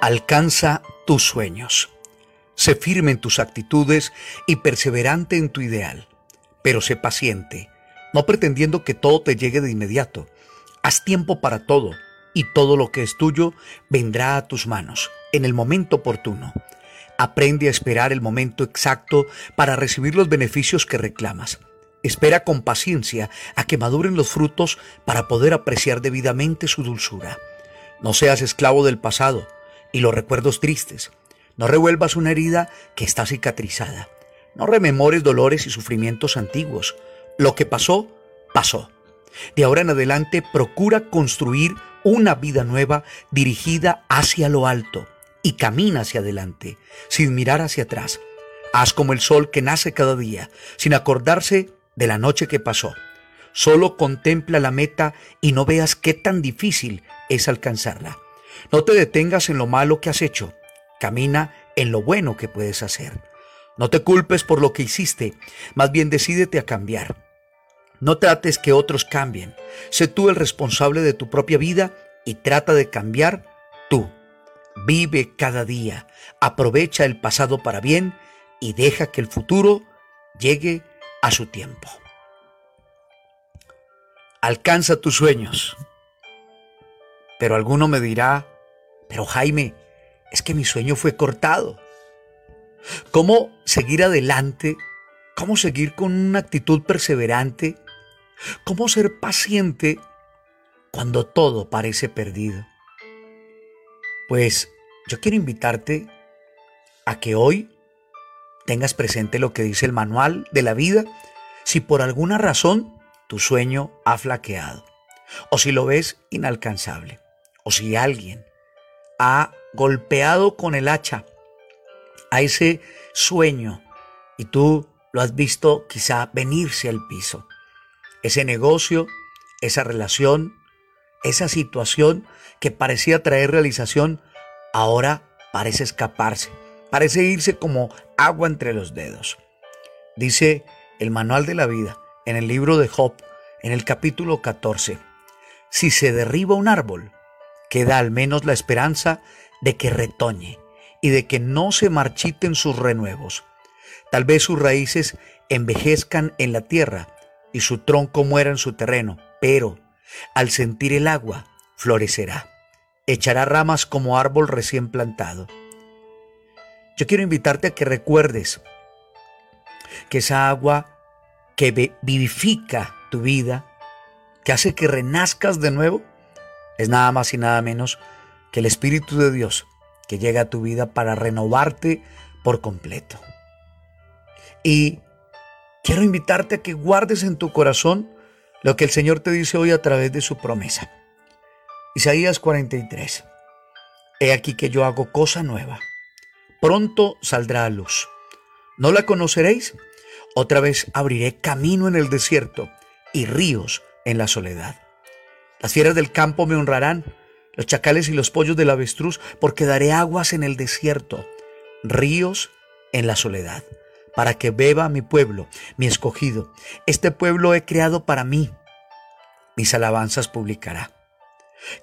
Alcanza tus sueños. Sé firme en tus actitudes y perseverante en tu ideal, pero sé paciente, no pretendiendo que todo te llegue de inmediato. Haz tiempo para todo y todo lo que es tuyo vendrá a tus manos en el momento oportuno. Aprende a esperar el momento exacto para recibir los beneficios que reclamas. Espera con paciencia a que maduren los frutos para poder apreciar debidamente su dulzura. No seas esclavo del pasado y los recuerdos tristes. No revuelvas una herida que está cicatrizada. No rememores dolores y sufrimientos antiguos. Lo que pasó, pasó. De ahora en adelante procura construir una vida nueva dirigida hacia lo alto y camina hacia adelante, sin mirar hacia atrás. Haz como el sol que nace cada día, sin acordarse de la noche que pasó. Solo contempla la meta y no veas qué tan difícil es alcanzarla. No te detengas en lo malo que has hecho, camina en lo bueno que puedes hacer. No te culpes por lo que hiciste, más bien decídete a cambiar. No trates que otros cambien, sé tú el responsable de tu propia vida y trata de cambiar tú. Vive cada día, aprovecha el pasado para bien y deja que el futuro llegue a su tiempo. Alcanza tus sueños. Pero alguno me dirá, pero Jaime, es que mi sueño fue cortado. ¿Cómo seguir adelante? ¿Cómo seguir con una actitud perseverante? ¿Cómo ser paciente cuando todo parece perdido? Pues yo quiero invitarte a que hoy tengas presente lo que dice el manual de la vida si por alguna razón tu sueño ha flaqueado o si lo ves inalcanzable o si alguien ha golpeado con el hacha a ese sueño y tú lo has visto quizá venirse al piso. Ese negocio, esa relación, esa situación que parecía traer realización, ahora parece escaparse, parece irse como agua entre los dedos. Dice el manual de la vida en el libro de Job, en el capítulo 14, si se derriba un árbol, queda al menos la esperanza de que retoñe y de que no se marchiten sus renuevos. Tal vez sus raíces envejezcan en la tierra y su tronco muera en su terreno, pero al sentir el agua florecerá, echará ramas como árbol recién plantado. Yo quiero invitarte a que recuerdes que esa agua que vivifica tu vida, que hace que renazcas de nuevo, es nada más y nada menos que el Espíritu de Dios que llega a tu vida para renovarte por completo. Y quiero invitarte a que guardes en tu corazón lo que el Señor te dice hoy a través de su promesa. Isaías 43. He aquí que yo hago cosa nueva. Pronto saldrá a luz. ¿No la conoceréis? Otra vez abriré camino en el desierto y ríos en la soledad. Las fieras del campo me honrarán, los chacales y los pollos del avestruz, porque daré aguas en el desierto, ríos en la soledad, para que beba mi pueblo, mi escogido. Este pueblo he creado para mí. Mis alabanzas publicará.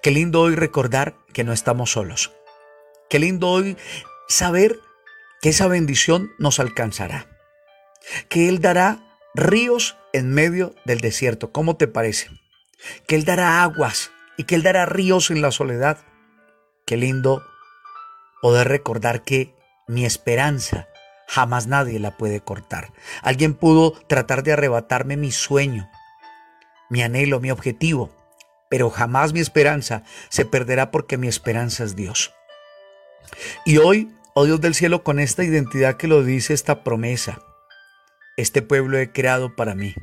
Qué lindo hoy recordar que no estamos solos. Qué lindo hoy saber que esa bendición nos alcanzará. Que Él dará ríos en medio del desierto. ¿Cómo te parece? Que Él dará aguas y que Él dará ríos en la soledad. Qué lindo poder recordar que mi esperanza jamás nadie la puede cortar. Alguien pudo tratar de arrebatarme mi sueño, mi anhelo, mi objetivo, pero jamás mi esperanza se perderá porque mi esperanza es Dios. Y hoy, oh Dios del cielo, con esta identidad que lo dice esta promesa, este pueblo he creado para mí.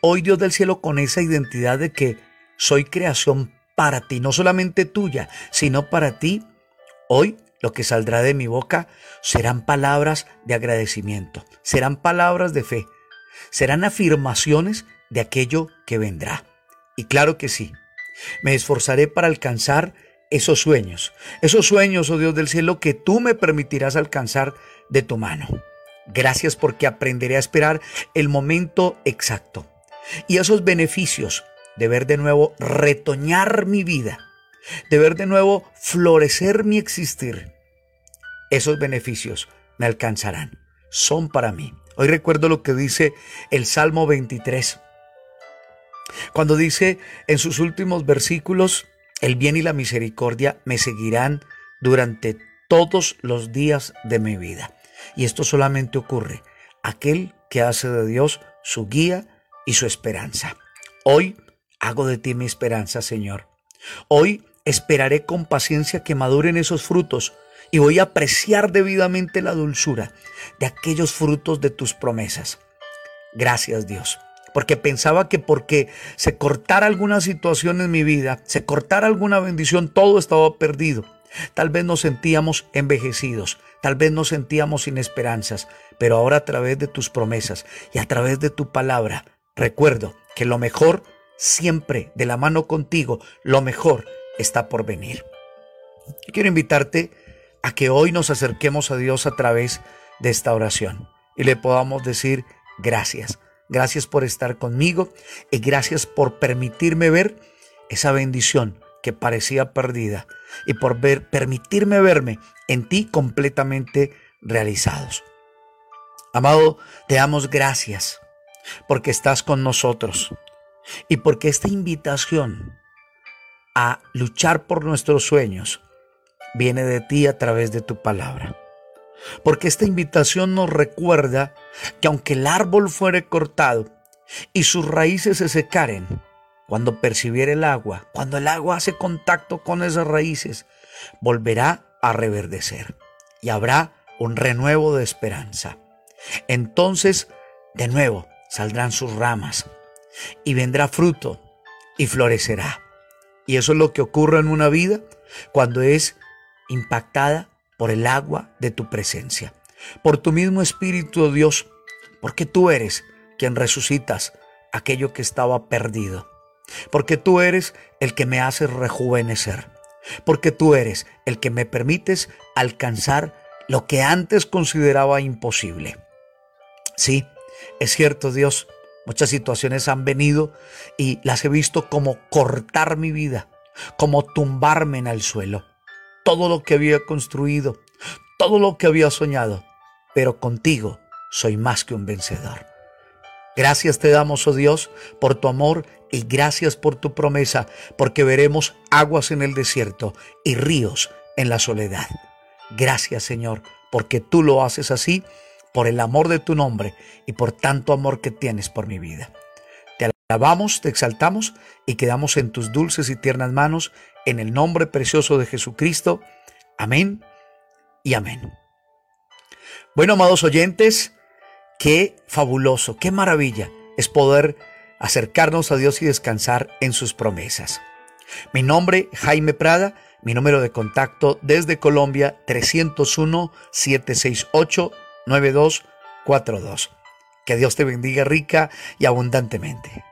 Hoy Dios del cielo con esa identidad de que soy creación para ti, no solamente tuya, sino para ti, hoy lo que saldrá de mi boca serán palabras de agradecimiento, serán palabras de fe, serán afirmaciones de aquello que vendrá. Y claro que sí, me esforzaré para alcanzar esos sueños, esos sueños, oh Dios del cielo, que tú me permitirás alcanzar de tu mano. Gracias porque aprenderé a esperar el momento exacto y esos beneficios de ver de nuevo retoñar mi vida de ver de nuevo florecer mi existir, esos beneficios me alcanzarán, son para mí. Hoy recuerdo lo que dice el Salmo 23, cuando dice en sus últimos versículos, el bien y la misericordia me seguirán durante todos los días de mi vida. Y esto solamente ocurre aquel que hace de Dios su guía y su esperanza. Hoy hago de ti mi esperanza, Señor. Hoy esperaré con paciencia que maduren esos frutos y voy a apreciar debidamente la dulzura de aquellos frutos de tus promesas. Gracias Dios, porque pensaba que porque se cortara alguna situación en mi vida, se cortara alguna bendición, todo estaba perdido. Tal vez nos sentíamos envejecidos, tal vez nos sentíamos sin esperanzas, pero ahora a través de tus promesas y a través de tu palabra, recuerdo que lo mejor siempre de la mano contigo, lo mejor está por venir. quiero invitarte a que hoy nos acerquemos a Dios a través de esta oración y le podamos decir gracias. Gracias por estar conmigo y gracias por permitirme ver esa bendición que parecía perdida y por ver, permitirme verme en ti completamente realizados. Amado, te damos gracias porque estás con nosotros y porque esta invitación a luchar por nuestros sueños viene de ti a través de tu palabra. Porque esta invitación nos recuerda que aunque el árbol fuere cortado y sus raíces se secaren, cuando percibiere el agua, cuando el agua hace contacto con esas raíces, volverá a reverdecer y habrá un renuevo de esperanza. Entonces, de nuevo, saldrán sus ramas y vendrá fruto y florecerá. Y eso es lo que ocurre en una vida cuando es impactada por el agua de tu presencia, por tu mismo Espíritu, oh Dios, porque tú eres quien resucitas aquello que estaba perdido, porque tú eres el que me hace rejuvenecer, porque tú eres el que me permites alcanzar lo que antes consideraba imposible. Sí, es cierto Dios, muchas situaciones han venido y las he visto como cortar mi vida, como tumbarme en el suelo todo lo que había construido, todo lo que había soñado, pero contigo soy más que un vencedor. Gracias te damos, oh Dios, por tu amor y gracias por tu promesa, porque veremos aguas en el desierto y ríos en la soledad. Gracias, Señor, porque tú lo haces así, por el amor de tu nombre y por tanto amor que tienes por mi vida. Te alabamos, te exaltamos y quedamos en tus dulces y tiernas manos en el nombre precioso de Jesucristo. Amén y amén. Bueno, amados oyentes, qué fabuloso, qué maravilla es poder acercarnos a Dios y descansar en sus promesas. Mi nombre, Jaime Prada, mi número de contacto desde Colombia, 301-768-9242. Que Dios te bendiga rica y abundantemente.